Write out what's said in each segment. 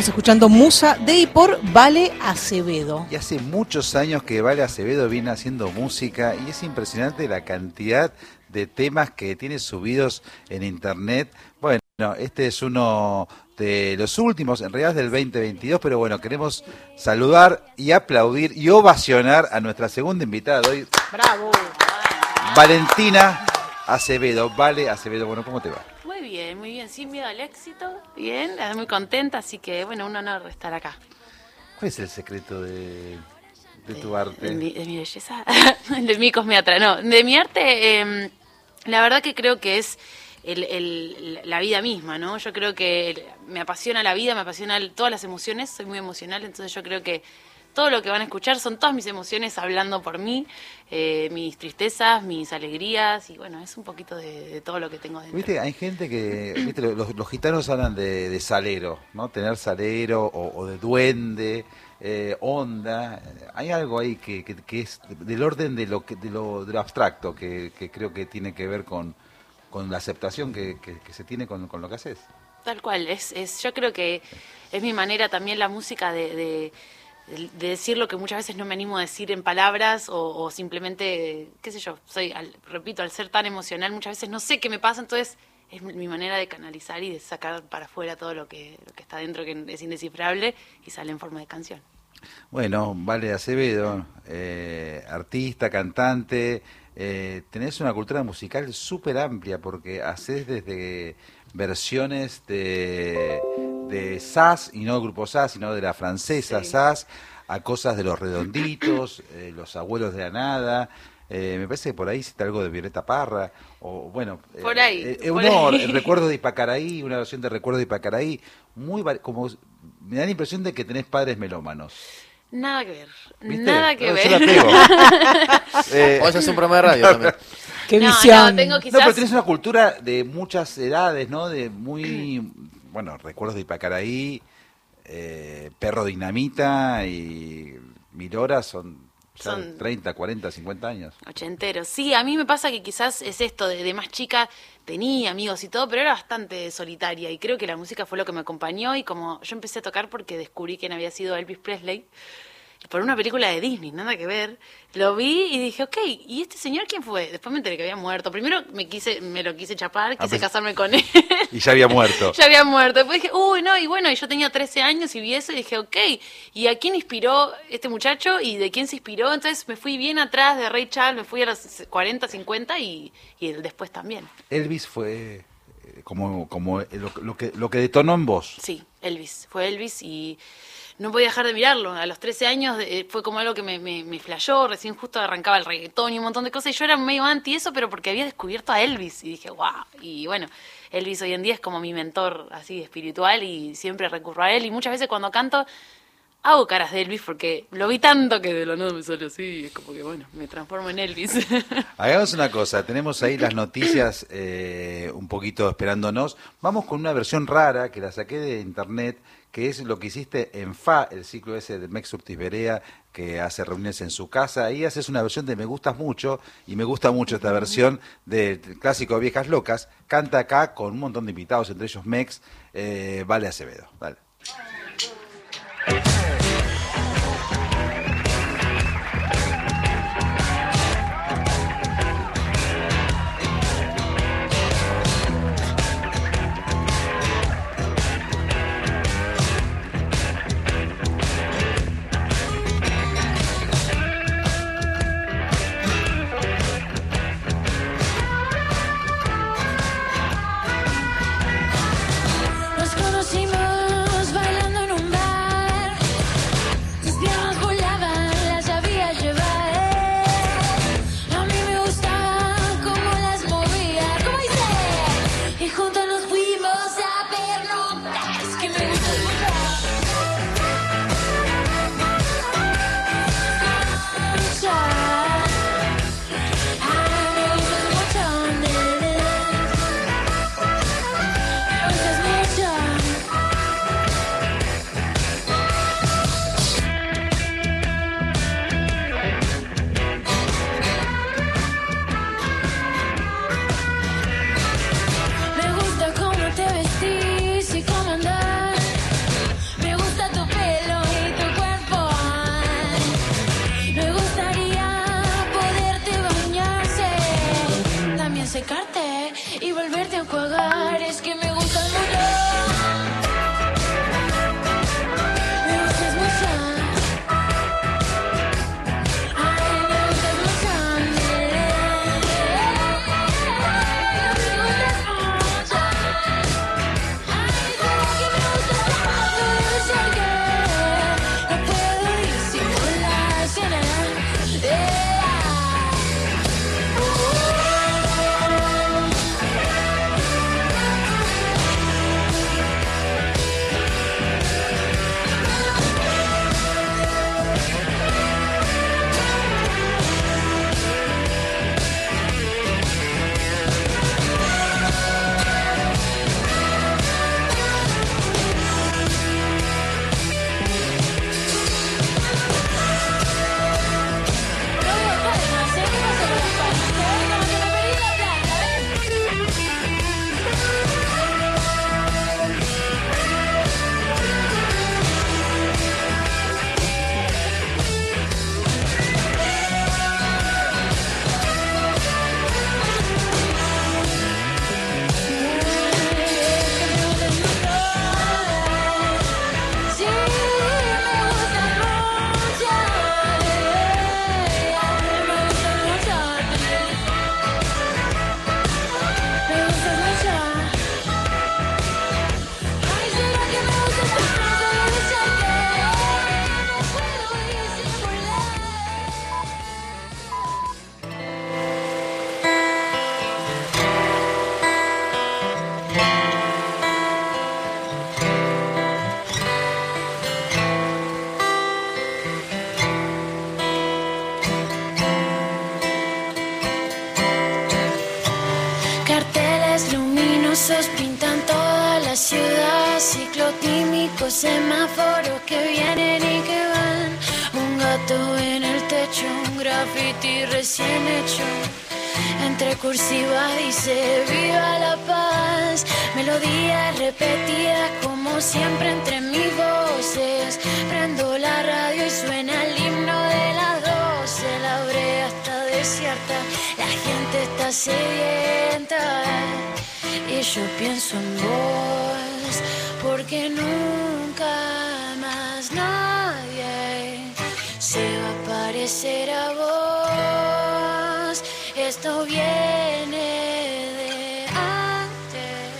Estamos escuchando Musa de y por Vale Acevedo. Y hace muchos años que Vale Acevedo viene haciendo música y es impresionante la cantidad de temas que tiene subidos en internet. Bueno, este es uno de los últimos, en realidad es del 2022, pero bueno, queremos saludar y aplaudir y ovacionar a nuestra segunda invitada de hoy. Bravo. Valentina Acevedo. Vale Acevedo, bueno, ¿cómo te va? Muy bien, muy bien, sin miedo al éxito, bien, muy contenta, así que bueno, un honor estar acá. ¿Cuál es el secreto de, tu arte? De mi, belleza, de mi cosmiatra, no, de mi arte, em, la verdad que creo que es la vida misma, ¿no? Yo creo que me apasiona la vida, me apasiona todas las emociones, soy muy emocional, entonces yo creo que todo lo que van a escuchar son todas mis emociones hablando por mí, eh, mis tristezas, mis alegrías y bueno, es un poquito de, todo lo que tengo dentro. Viste, hay gente que, viste, los, gitanos hablan de, salero, ¿no? Tener salero o, de duende, eh, onda. Hay algo ahí que, que, es del orden de lo, de lo, de lo abstracto que, creo que tiene que ver con, con la aceptación que, se tiene con, con, lo que haces. Tal cual, es, es, yo creo que es mi manera también la música de de decir lo que muchas veces no me animo a decir en palabras o, simplemente, qué sé yo, soy, repito, al ser tan emocional muchas veces no sé qué me pasa, entonces es mi manera de canalizar y de sacar para afuera todo lo que, lo que está dentro, que es indescifrable y sale en forma de canción. Bueno, Vale Acevedo, eh, artista, cantante, eh, tenés una cultura musical súper amplia porque haces desde versiones de, de SAS, y no del grupo SAS, sino de la francesa SAS, a cosas de los redonditos, eh, los abuelos de la nada. Eh, me parece que por ahí hiciste algo de Violeta Parra, o bueno, por ahí, el recuerdo de Ipacaraí, una versión de recuerdo de Ipacaraí, muy como me da la impresión de que tenés padres melómanos. Nada que ver. Nada que ver. eh, o es un programa de radio también. Qué visión. No, no, pero tienes una cultura de muchas edades, ¿no? De muy, bueno, recuerdos de Ipacaraí, eh, Perro Dinamita y Mil Horas son, son 30, 40, 50 años. Ochenteros. Sí, a mí me pasa que quizás es esto, de, de más chica tenía amigos y todo, pero era bastante solitaria y creo que la música fue lo que me acompañó y como yo empecé a tocar porque descubrí quién había sido Elvis Presley por una película de Disney, nada que ver. Lo vi y dije, ok, ¿y este señor quién fue? Después me enteré que había muerto. Primero me quise, me lo quise chapar, quise ah, casarme con él. Y ya había muerto. ya había muerto. Después dije, uy, no, y bueno, y yo tenía 13 años y vi eso y dije, ok, ¿y a quién inspiró este muchacho y de quién se inspiró? Entonces me fui bien atrás de Ray Charles, me fui a los 40, 50 y, y después también. Elvis fue eh, como, como lo, que, lo que detonó en vos. Sí, Elvis. Fue Elvis y no podía dejar de mirarlo. A los 13 años eh, fue como algo que me, me, me recién justo arrancaba el reggaetón y un montón de cosas, y yo era medio anti eso, pero porque había descubierto a Elvis, y dije, wow, y bueno, Elvis hoy en día es como mi mentor así espiritual, y siempre recurro a él, y muchas veces cuando canto hago caras de Elvis porque lo vi tanto que de lo nada me sale así, es como que bueno, me transformo en Elvis. Hagamos una cosa, tenemos ahí las noticias eh, un poquito esperándonos, vamos con una versión rara que la saqué de internet, que es lo que hiciste en FA, el ciclo ese de Mex Urtis Berea, que hace reuniones en su casa. Ahí haces una versión de Me Gustas Mucho, y me gusta mucho esta versión del clásico Viejas Locas. Canta acá con un montón de invitados, entre ellos Mex, eh, Vale Acevedo. Vale. Hey. Entre cursivas dice viva la paz, melodías repetidas como siempre entre mis voces. Prendo la radio y suena el himno de las doce, la brea está desierta, la gente está sedienta y yo pienso en vos porque nunca más nadie se va a parecer a vos. Esto viene de antes.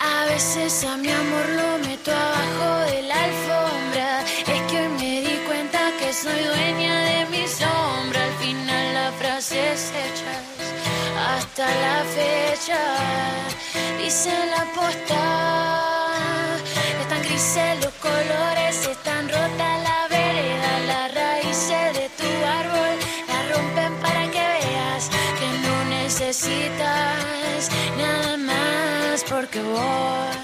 A veces a mi amor lo meto abajo de la alfombra. Es que hoy me di cuenta que soy dueña de mi sombra. Al final las frases hechas hasta la fecha. Dice la posta. Están grises los colores, están rotas necesitas nada más porque vos,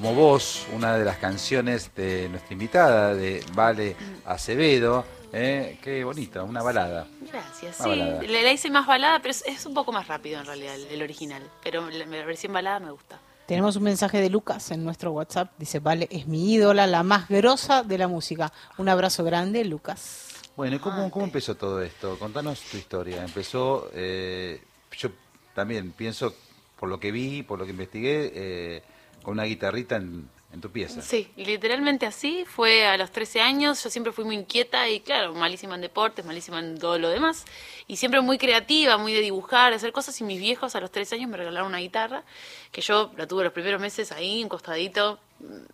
Como vos, una de las canciones de nuestra invitada, de Vale Acevedo. ¿eh? Qué bonita, una balada. Gracias, Una sí. balada. Le, la hice más balada, pero es, es un poco más rápido en realidad el, el original. Pero la, la versión balada me gusta. Tenemos un mensaje de Lucas en nuestro WhatsApp. Dice, vale, es mi ídola, la más grosa de la música. Un abrazo grande, Lucas. Bueno, ¿y cómo, cómo empezó todo esto? Contanos tu historia. Empezó, eh, yo también pienso, por lo que vi, por lo que investigué, eh, con una guitarrita en, tu pieza. Sí, literalmente así. Fue a los 13 años. Yo siempre fui muy inquieta y, claro, malísima en deportes, malísima en todo lo demás. Y siempre muy creativa, muy de dibujar, de hacer cosas. Y mis viejos a los 13 años me regalaron una guitarra, que yo la tuve los primeros meses ahí, encostadito,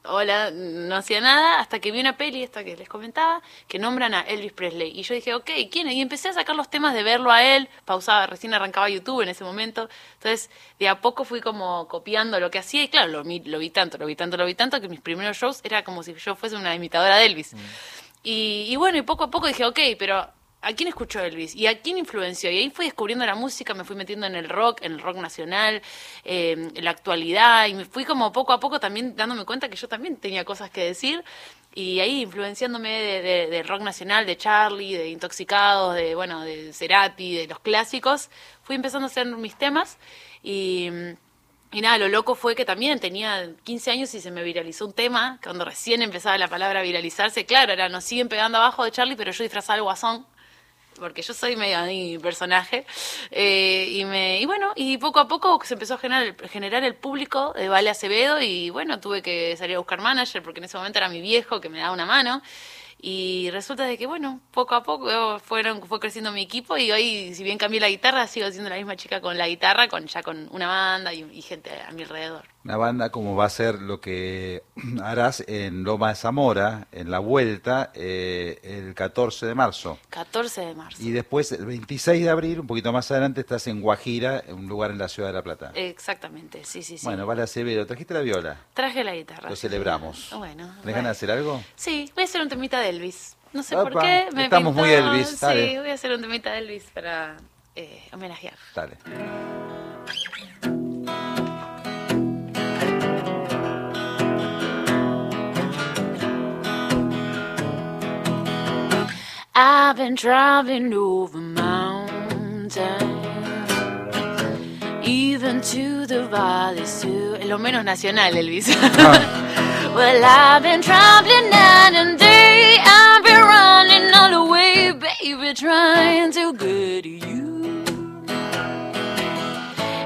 hola, no hacía nada, hasta que vi una peli, esta que les comentaba, que nombran a Elvis Presley. Y yo dije, ok, ¿quién? Y empecé a sacar los temas de verlo a él, pausaba, recién arrancaba YouTube en ese momento. Entonces, de a poco fui como copiando lo que hacía y claro, lo, vi- lo vi tanto, lo vi tanto, lo vi tanto, que mis primeros shows era como si yo fuese una imitadora de Elvis. Y, y bueno, y poco a poco dije, ok, pero ¿a quién escuchó Elvis? ¿Y a quién influenció? Y ahí fui descubriendo la música, me fui metiendo en el rock, en el rock nacional, eh, en la actualidad, y me fui como poco a poco también dándome cuenta que yo también tenía cosas que decir. Y ahí influenciándome de, de- del rock nacional, de Charlie, de Intoxicados, de bueno, de Cerati, de los clásicos, fui empezando a hacer mis temas y y nada, lo loco fue que también tenía 15 años y se me viralizó un tema, cuando recién empezaba la palabra viralizarse. Claro, era nos siguen pegando abajo de Charlie, pero yo disfrazaba al guasón, porque yo soy medio ahí personaje. Eh, y, me, y bueno, y poco a poco se empezó a generar, generar el público de Vale Acevedo y bueno, tuve que salir a buscar manager, porque en ese momento era mi viejo que me daba una mano. Y resulta de que, bueno, poco a poco fueron, fue creciendo mi equipo y hoy, si bien cambié la guitarra, sigo siendo la misma chica con la guitarra, con ya con una banda y, y gente a mi alrededor. Una banda como va a ser lo que harás en Loma de Zamora, en la vuelta, eh, el 14 de marzo. 14 de marzo. Y después, el 26 de abril, un poquito más adelante, estás en Guajira, en un lugar en la ciudad de La Plata. Exactamente, sí, sí, sí. Bueno, vale Acevedo, ¿trajiste la viola? Traje la guitarra. Lo celebramos. Bueno. ¿Tenés ganas de hacer algo? Sí, voy a hacer un temita de Elvis. No sé por qué. estamos pintó- muy Elvis, dale. Sí, voy a hacer un temita de Elvis para eh, homenajear. Dale. I've been traveling over mountains, even to the valleys too. Es lo menos nacional, Elvis. Ah. well, I've been traveling night and day. I've been running all the way, baby, trying to get to you.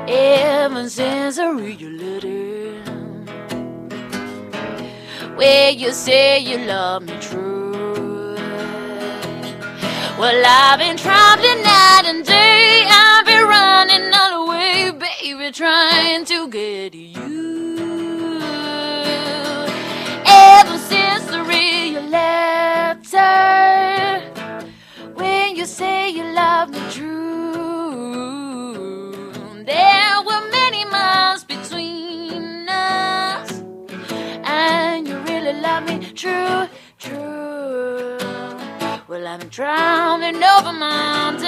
Ever since I read your letter, where you say you love me true. Well, I've been traveling night and day. I've been I'm traveling over mountains,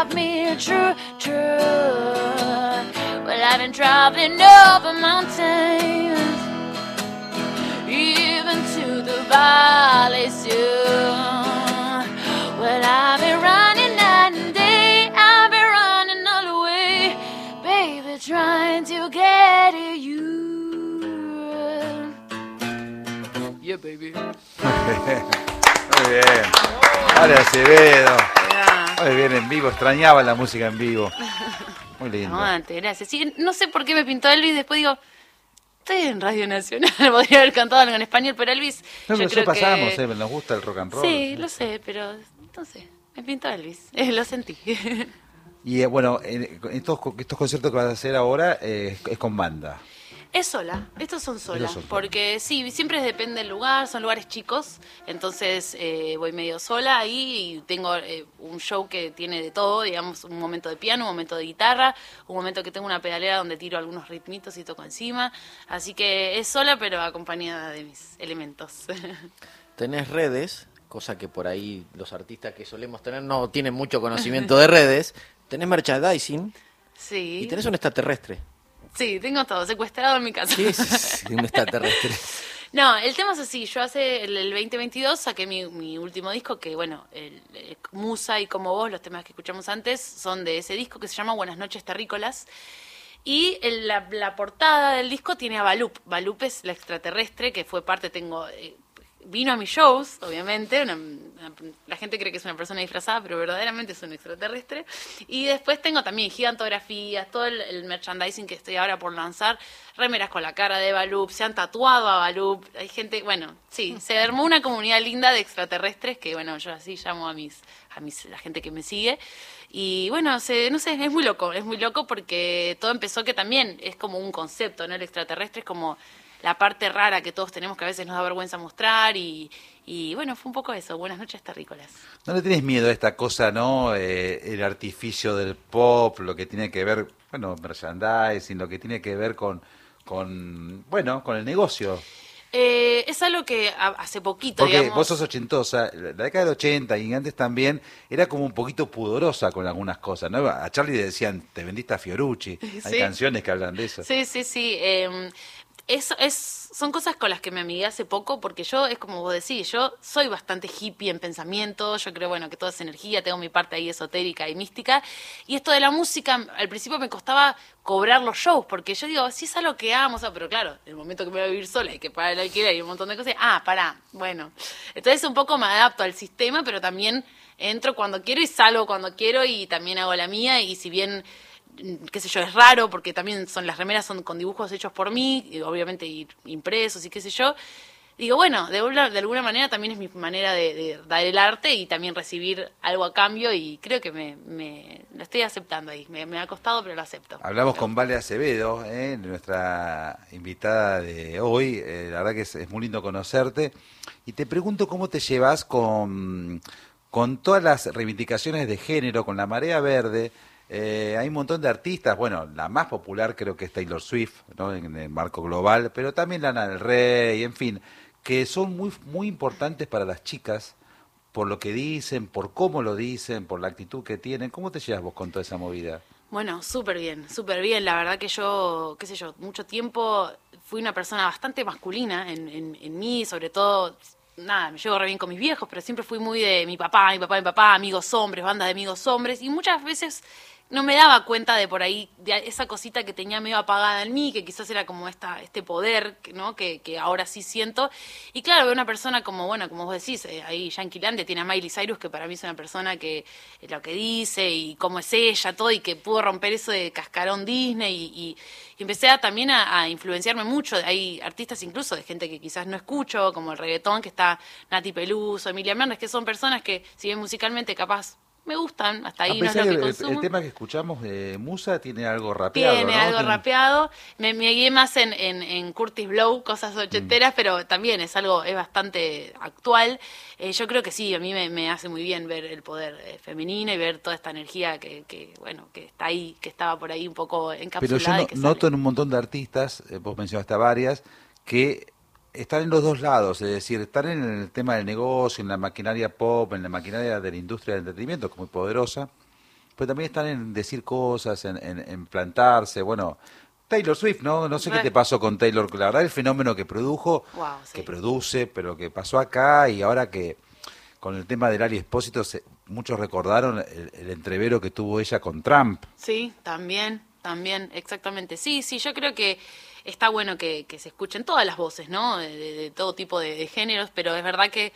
love me true, true. Well, I've been traveling over mountains, even to the valleys too. Well, I've been running night and day, I've been running all the way, baby, trying to get to you. Yeah, baby. Oh, Muy bien. Vale Acevedo. Muy bien, en vivo. Extrañaba la música en vivo. Muy lindo. Aguante, gracias. Sí, no sé por qué me pintó Elvis, después digo, estoy en Radio Nacional, podría haber cantado algo en español, pero Elvis, No, yo pero creo pasamos, que... eh, nos gusta el rock and roll. Sí, lo sé, pero no sé, me pintó Elvis, eh, lo sentí. Y eh, bueno, en estos, estos conciertos que vas a hacer ahora eh, es con banda. Es sola, estos son solas, son solas. porque sí, siempre depende del lugar, son lugares chicos, entonces eh, voy medio sola ahí y tengo eh, un show que tiene de todo, digamos, un momento de piano, un momento de guitarra, un momento que tengo una pedalera donde tiro algunos ritmitos y toco encima, así que es sola pero acompañada de mis elementos. Tenés redes, cosa que por ahí los artistas que solemos tener no tienen mucho conocimiento de redes. Tenés merchandising sí, y tenés un extraterrestre. Sí, tengo todo secuestrado en mi casa. ¿Qué es un extraterrestre? No, el tema es así. Yo hace el, el 2022 saqué mi, mi último disco, que bueno, el, el Musa y Como Vos, los temas que escuchamos antes, son de ese disco que se llama Buenas noches terrícolas. Y el- la, la portada del disco tiene a Balup. Balup es la extraterrestre que fue parte, tengo... eh, vino a mis shows, obviamente. una- la gente cree que es una persona disfrazada, pero verdaderamente es un extraterrestre. Y después tengo también gigantografías, todo el, el merchandising que estoy ahora por lanzar, remeras con la cara de Balup, se han tatuado a Balup. Hay gente, bueno, sí, se armó una comunidad linda de extraterrestres que, bueno, yo así llamo a mis, a mis, la gente que me sigue. Y bueno, se, no sé, es muy loco, es muy loco porque todo empezó que también es como un concepto, ¿no? El extraterrestre es como la parte rara que todos tenemos que a veces nos da vergüenza mostrar y, y bueno, fue un poco eso. Buenas noches, terrícolas. ¿No le tienes miedo a esta cosa, no? Eh, el artificio del pop, lo que tiene que ver, bueno, merchandising, lo que tiene que ver con, con bueno, con el negocio. Eh, es algo que hace poquito, Porque digamos... vos sos ochentosa, la década del 80 y antes también era como un poquito pudorosa con algunas cosas, ¿no? A Charlie le decían, te vendiste a Fiorucci. Hay Sí. canciones que hablan de eso. Sí, sí, sí. eh, es, son cosas con las que me amigué hace poco, porque yo, es como vos decís, yo soy bastante hippie en pensamiento, yo creo, bueno, que todo es energía, tengo mi parte ahí esotérica y mística, y esto de la música, al principio me costaba cobrar los shows, porque yo digo, si es algo que amo, o pero claro, en el momento que me voy a vivir sola, hay que pagar el alquiler y un montón de cosas, ah, pará, bueno. Entonces un poco me adapto al sistema, pero también entro cuando quiero y salgo cuando quiero y también hago la mía, y si bien qué sé yo, es raro porque también son las remeras son con dibujos hechos por mí, y obviamente impresos y qué sé yo. Digo, bueno, de, una- de alguna manera también es mi manera de, de dar el arte y también recibir algo a cambio y creo que me, me lo estoy aceptando ahí. Me, me ha costado, pero lo acepto. Hablamos con Vale Acevedo, ¿eh? nuestra invitada de hoy. Eh, la verdad que es, es muy lindo conocerte. Y te pregunto cómo te llevas con, con todas las reivindicaciones de género, con la marea verde. Eh, hay un montón de artistas, bueno, la más popular creo que es Taylor Swift, ¿no? en el marco global, pero también Lana del Rey, en fin, que son muy, muy importantes para las chicas por lo que dicen, por cómo lo dicen, por la actitud que tienen. ¿Cómo te llevas vos con toda esa movida? Bueno, súper bien, súper bien. La verdad que yo, qué sé yo, mucho tiempo fui una persona bastante masculina en, en, en mí, sobre todo, nada, me llevo re bien con mis viejos, pero siempre fui muy de mi papá, mi papá, mi papá, amigos hombres, bandas de amigos hombres, y muchas veces no me daba cuenta de por ahí, de esa cosita que tenía medio apagada en mí, que quizás era como esta, este poder, que- ¿no? Que, que ahora sí siento. Y claro, veo una persona como, bueno, como vos decís, eh, ahí Yankee Lande tiene a Miley Cyrus, que para mí es una persona que eh, lo que dice y cómo es ella, todo, y que pudo romper eso de cascarón Disney. Y, y- empecé a, también a, influenciarme mucho. Hay artistas incluso de gente que quizás no escucho, como el reggaetón, que está Nati Peluso, Emilia Mernes, que son personas que, si bien musicalmente capaz me gustan, hasta ahí no es lo que el, consumo. el tema que escuchamos de Musa tiene algo rapeado, Tiene ¿no? algo Tiene- rapeado. Me, me guié más en, en, en Curtis Blow, cosas Mm. ochenteras, pero también es algo, es bastante actual. Eh, yo creo que sí, a mí me, me hace muy bien ver el poder eh, femenino y ver toda esta energía que, que, bueno, que está ahí, que estaba por ahí un poco Pero encapsulada. yo y no- noto en un montón de artistas, eh, vos mencionaste a varias, que están en los dos lados, es decir, están en el tema del negocio, en la maquinaria pop, en la maquinaria de la industria del entretenimiento, que es muy poderosa, pero también están en decir cosas, en, en- en plantarse, bueno... Taylor Swift, ¿no? No sé qué te pasó con Taylor, la verdad el fenómeno que produjo, Wow, sí. que produce, pero que pasó acá y ahora que con el tema del Ali Espósito, se- muchos recordaron el, el entrevero que tuvo ella con Trump. Sí, también, también, exactamente. Sí, sí, yo creo que está bueno que, que se escuchen todas las voces, ¿no? De, de- todo tipo de géneros, pero es verdad que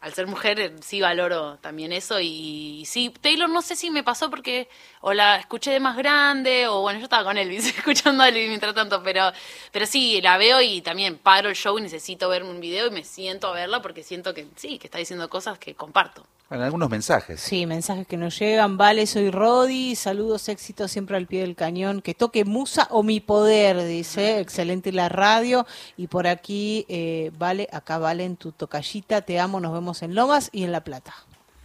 al ser mujer eh, sí valoro también eso y, sí, Taylor no sé si me pasó porque o la escuché de más grande o bueno, yo estaba con Elvis escuchando a Elvis mientras tanto, pero pero sí, la veo y también paro el show y necesito ver un video y me siento a verla porque siento que sí, que está diciendo cosas que comparto. Bueno, algunos mensajes. Sí, mensajes que nos llegan. Vale, soy Rodi. Saludos, éxitos siempre al pie del cañón. Que toque Musa o mi poder, dice. Excelente la radio. Y por aquí, eh, Vale, acá Vale en tu tocallita. Te amo. Nos vemos en Lomas y en La Plata.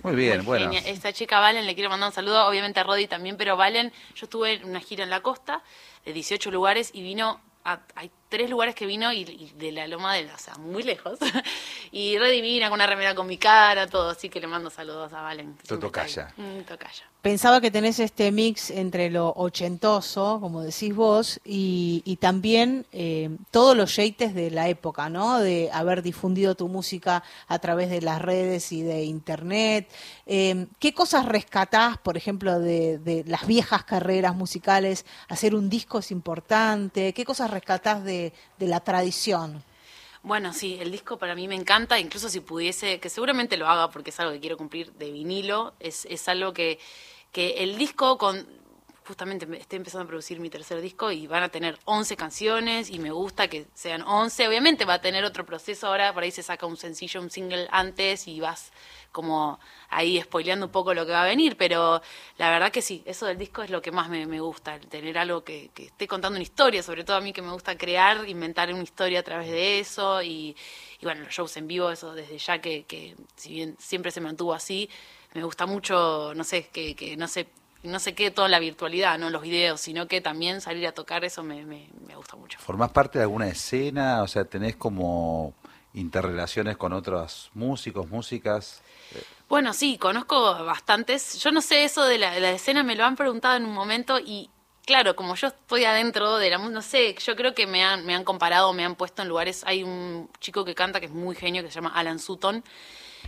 Muy bien, Muy bueno. genial. Esta chica Valen, le quiero mandar un saludo, obviamente a Rodi también, pero Valen, yo estuve en una gira en la costa de 18 lugares y vino a, hay tres lugares que vino y, y de la loma de, o sea, muy lejos. y re divina, con una remera con mi cara, todo. Así que le mando saludos a Valen. tocaya. Mm, tocaya. Pensaba que tenés este mix entre lo ochentoso, como decís vos, y, y también eh, todos los yates de la época, ¿no? De haber difundido tu música a través de las redes y de internet. Eh, ¿Qué cosas rescatás, por ejemplo, de, de las viejas carreras musicales? ¿Hacer un disco es importante? ¿Qué cosas rescatás de, de la tradición? Bueno, sí, el disco para mí me encanta, incluso si pudiese, que seguramente lo haga porque es algo que quiero cumplir de vinilo, es, es algo que, que el disco con, justamente me- estoy empezando a producir mi tercer disco y van a tener 11 canciones y me gusta que sean 11, obviamente va a tener otro proceso ahora, por ahí se saca un sencillo, un single antes y vas como ahí spoileando un poco lo que va a venir, pero la verdad que sí, eso del disco es lo que más me, me gusta, tener algo que, que esté contando una historia, sobre todo a mí que me gusta crear, inventar una historia a través de eso y, y bueno, los shows en vivo, eso desde ya que, que si bien siempre se mantuvo así, me gusta mucho, no sé, que, que no sé no se quede toda la virtualidad, no los videos, sino que también salir a tocar eso me, me, me gusta mucho. ¿Formás parte de alguna escena? O sea, ¿tenés como interrelaciones con otros músicos, músicas? Bueno, sí, conozco bastantes. Yo no sé eso de la, de la escena, me lo han preguntado en un momento y claro, como yo estoy adentro de la música, no sé, yo creo que me han, me han comparado, me han puesto en lugares. Hay un chico que canta que es muy genio, que se llama Alan Sutton,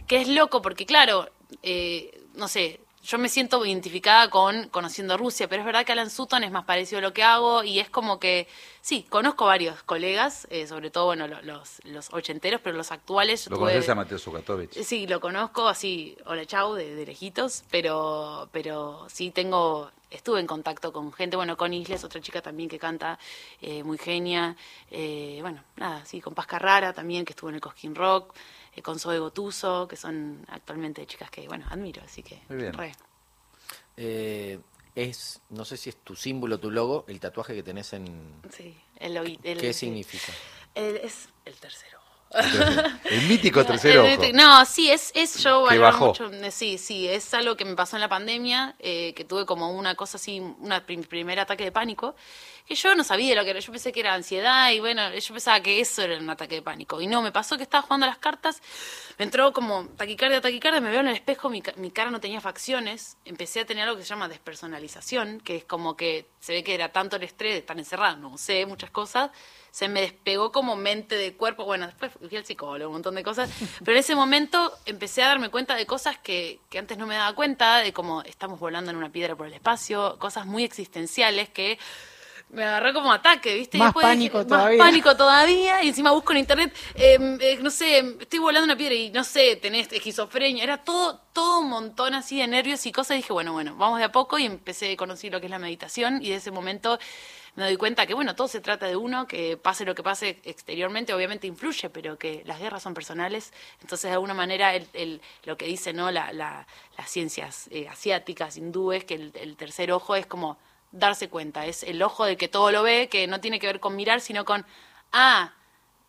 que es loco porque, claro, eh, no sé, yo me siento identificada con conociendo Rusia, pero es verdad que Alan Sutton es más parecido a lo que hago y es como que, sí, conozco varios colegas, eh, sobre todo, bueno, lo- los, los ochenteros, pero los actuales. ¿Lo tuve- conoces a Mateo Zukatovich? Sí, lo conozco así, hola chau, de, de lejitos, pero, pero sí tengo, estuve en contacto con gente, bueno, con Isles, otra chica también que canta, eh, muy genia, eh, bueno, nada, sí, con Paz Carrara también, que estuvo en el Cosquín Rock, con Zoe Gotuso, que son actualmente chicas que, bueno, admiro, así que, Muy bien. re. Eh, es, no sé si es tu símbolo, tu logo, el tatuaje que tenés en... Sí, el, el- ¿Qué significa? El- es el tercero. El mítico tercer ojo. No, sí, es, es yo Que bajó. mucho. eh, Sí, sí, es algo que me pasó en la pandemia, eh, que tuve como una cosa así, un primer ataque de pánico, que yo no sabía lo que era. Yo pensé que era ansiedad y bueno, yo pensaba que eso era un ataque de pánico. Y no, me pasó que estaba jugando a las cartas, me entró como taquicardia, taquicardia, me veo en el espejo, mi, mi cara no tenía facciones, empecé a tener algo que se llama despersonalización, que es como que se ve que era tanto el estrés de estar encerrado, no sé, muchas cosas, se me despegó como mente de cuerpo, bueno, después fui al psicólogo, un montón de cosas, pero en ese momento empecé a darme cuenta de cosas que, que antes no me daba cuenta, de cómo estamos volando en una piedra por el espacio, cosas muy existenciales que me agarró como ataque, ¿viste? Más después pánico más todavía. pánico todavía, y encima busco en internet, eh, eh, no sé, estoy volando una piedra y no sé, tenés esquizofrenia, era todo, todo un montón así de nervios y cosas, y dije, bueno, bueno, vamos de a poco, y empecé a conocer lo que es la meditación, y de ese momento me doy cuenta que, bueno, todo se trata de uno, que pase lo que pase exteriormente, obviamente influye, pero que las guerras son personales, entonces de alguna manera el, el- lo que dice, ¿no? La, la- las ciencias eh, asiáticas, hindúes, que el, el tercer ojo es como darse cuenta, es el ojo del que todo lo ve, que no tiene que ver con mirar, sino con, ah,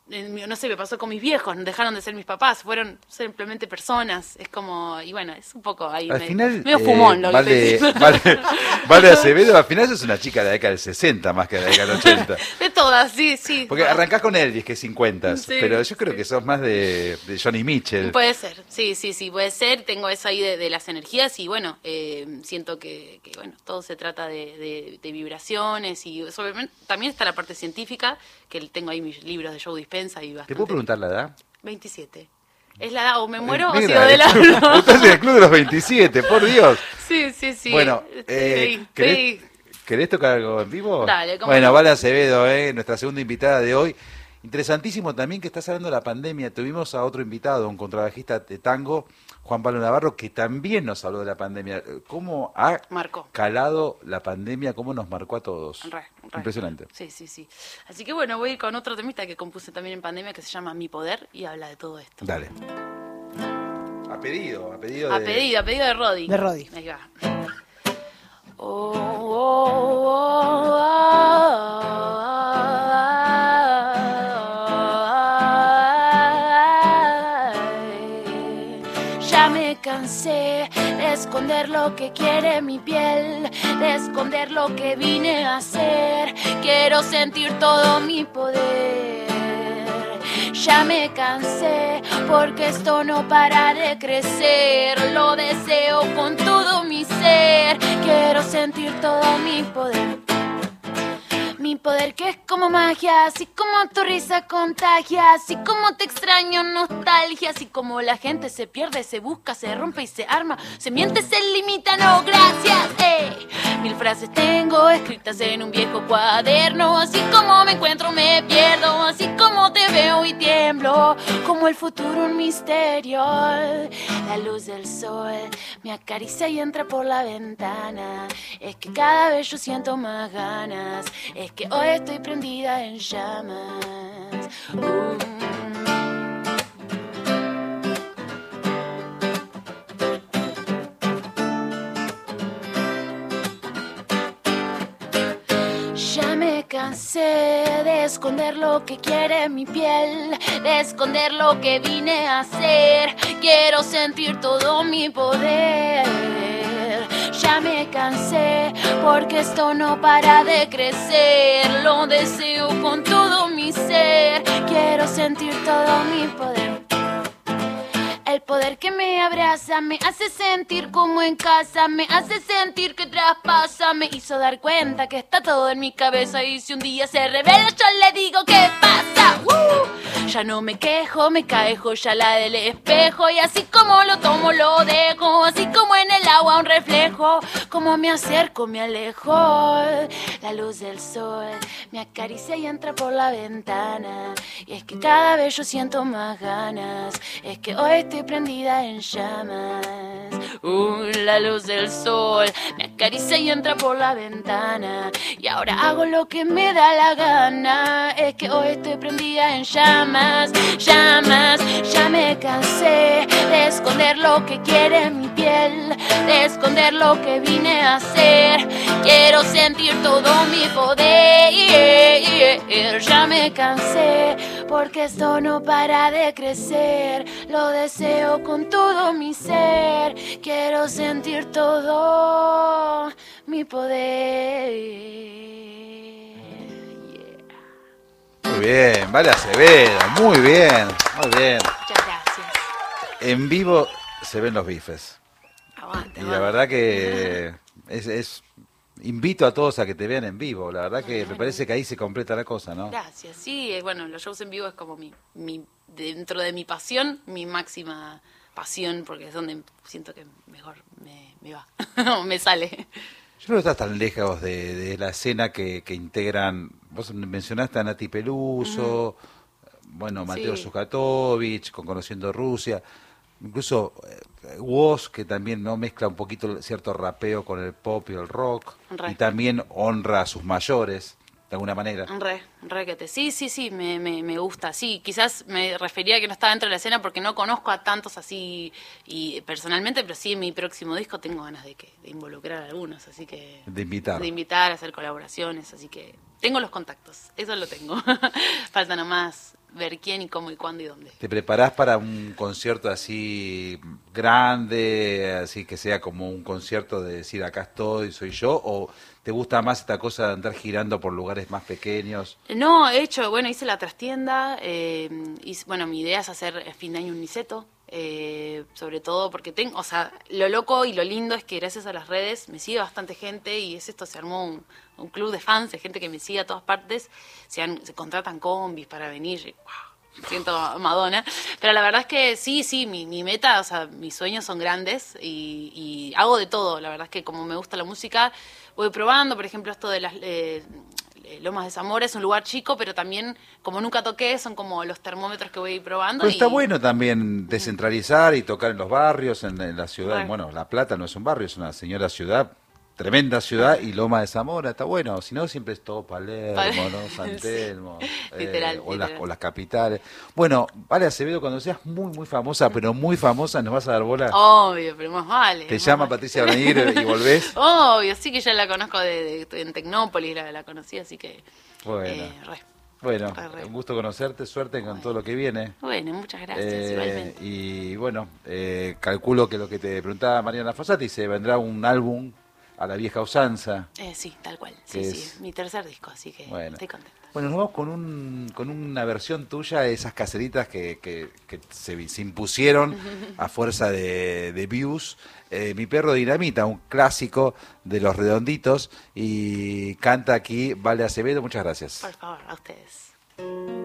no sé, me pasó con mis viejos, dejaron de ser mis papás, fueron simplemente personas, es como, y bueno, es un poco ahí, Al me- final, medio eh, fumón lo que vale, diciendo. vale, vale Acevedo, al final sos una chica de la década del 60 más que de la década del 80. De todas, sí, sí. Porque arrancás con Elvis, que es 50, Sí, pero yo creo que sos más de, de Johnny Mitchell. Puede ser, sí, sí, sí, puede ser. Tengo eso ahí de, de las energías y bueno, eh, siento que, que, bueno, todo se trata de, vibraciones y sobre- también está la parte científica, que tengo ahí mis libros de Joe Y ¿Te bastante. puedo preguntar la edad? 27. Es la edad, o me muero o Eh, sigo negra, de la... Estás en el club de los 27, por Dios. Sí, sí, sí. bueno, eh, ahí, ¿querés, estoy- querés tocar algo en vivo? Dale, cómo Bueno, no. Vale Acevedo, eh, nuestra segunda invitada de hoy. Interesantísimo también que estás hablando de la pandemia. Tuvimos a otro invitado, un contrabajista de tango, Juan Pablo Navarro, que también nos habló de la pandemia. ¿Cómo ha Marcó. calado la pandemia? ¿Cómo nos marcó a todos? Re, re. Impresionante. Sí, sí, sí. Así que bueno, voy a ir con otro temita que compuse también en pandemia que se llama Mi Poder y habla de todo esto. Dale. A pedido, a pedido A de... pedido, a pedido de Roddy. De Roddy. Ahí va. Oh, oh, oh, oh, de esconder lo que quiere mi piel, de esconder lo que vine a hacer. Quiero sentir todo mi poder. Ya me cansé porque esto no para de crecer. Lo deseo con todo mi ser. Quiero sentir todo mi poder. Poder que es como magia, así como tu risa contagia, así como te extraño nostalgia, así como la gente se pierde, se busca, se rompe y se arma, se miente, se limita, no, gracias. ey. Mil frases tengo escritas en un viejo cuaderno, así como me encuentro me pierdo, así como te veo y tiemblo, como el futuro un misterio. La luz del sol me acaricia y entra por la ventana, es que cada vez yo siento más ganas, es que hoy estoy prendida en llamas. Uh. Ya me cansé de esconder lo que quiere mi piel, de esconder lo que vine a hacer. Quiero sentir todo mi poder. Me cansé porque esto no para de crecer. Lo deseo con todo mi ser. Quiero sentir todo mi poder. Que me abraza me hace sentir como en casa, me hace sentir que traspasa, me hizo dar cuenta que está todo en mi cabeza y si un día se revela yo le digo qué pasa. ¡Uh! Ya no me quejo, me cae joya la del espejo y así como lo tomo lo dejo, así como en el agua un reflejo, como me acerco me alejo. La luz del sol me acaricia y entra por la ventana y es que cada vez yo siento más ganas, es que hoy estoy prendida en llamas. Uh, la luz del sol me acaricia y entra por la ventana. Y ahora hago lo que me da la gana. Es que hoy estoy prendida en llamas, llamas. Ya me cansé de esconder lo que quiere mi piel, de esconder lo que vine a hacer. Quiero sentir todo mi poder. Ya me cansé porque esto no para de crecer. Lo deseo con todo mi ser. Quiero sentir todo mi poder. Yeah. Muy bien, vale Acevedo, muy bien, muy bien. Muchas gracias. En vivo se ven los bifes. Aguante, Y la verdad que es, es- invito a todos a que te vean en vivo. La verdad que me parece que ahí se completa la cosa, ¿no? Gracias, sí, eh, bueno, los shows en vivo es como mi, mi, dentro de mi pasión, mi máxima pasión, porque es donde siento que mejor me, me va, o me sale. Yo no estás tan lejos de, de la escena que, que integran. Vos mencionaste a Nati Peluso, bueno, Mateo Sí. Con Conociendo Rusia, incluso eh, Woz, que también no mezcla un poquito cierto rapeo con el pop y el rock, Re. y también honra a sus mayores, de alguna manera. Re, re que te. Sí, sí, sí, me, me, me gusta. Sí, quizás me refería a que no estaba dentro de la escena porque no conozco a tantos así y personalmente, pero sí en mi próximo disco tengo ganas de que de involucrar a algunos, así que De invitar. de invitar a hacer colaboraciones, así que tengo los contactos, eso lo tengo. Falta nomás ver quién y cómo y cuándo y dónde. ¿Te preparás para un concierto así grande, así que sea como un concierto de decir acá estoy, soy yo? ¿O te gusta más esta cosa de andar girando por lugares más pequeños? No, he hecho, bueno, hice la trastienda, eh, hice- bueno, mi idea es hacer el fin de año un niceto, eh, sobre todo porque tengo, o sea, lo loco y lo lindo es que gracias a las redes me sigue bastante gente y es esto, se armó un, un club de fans, de gente que me sigue a todas partes, se, han- se contratan combis para venir, y, wow, siento Madonna, pero la verdad es que sí, sí, mi, mi meta, o sea, mis sueños son grandes y, y hago de todo, la verdad es que como me gusta la música, voy probando, por ejemplo, esto de las... eh, Lomas de Zamora es un lugar chico, pero también, como nunca toqué, son como los termómetros que voy probando. Pero y- está bueno también descentralizar y tocar en los barrios, en, en la ciudad. Bueno. Bueno, La Plata no es un barrio, es una señora ciudad, tremenda ciudad, y Loma de Zamora, está bueno. Si no, siempre es todo Palermo, Pal- ¿no? San Telmo, eh, Literal, o, las, o las capitales. Bueno, Vale Acevedo, cuando seas muy, muy famosa, pero muy famosa, nos vas a dar bola. Obvio, pero más vale. Te más llama vale. Patricia Benir y volvés. Obvio, sí que ya la conozco de, de- en Tecnópolis, la, la conocí, así que... Bueno. eh, re. Bueno, un gusto conocerte, suerte con todo lo que viene. Bueno, muchas gracias, Eh, igualmente. y bueno, eh, calculo que lo que te preguntaba Mariana Fossati, se vendrá un álbum a la vieja usanza. Eh, sí, tal cual. Sí, que sí, es- mi tercer disco, así que Bueno. estoy contenta. Bueno, nos vamos con, un, con una versión tuya de esas caseritas que, que- que se, se impusieron a fuerza de, de views. Eh, Mi perro Dinamita, un clásico de los redonditos. Y canta aquí Vale Acevedo. Muchas gracias. Por favor, a ustedes.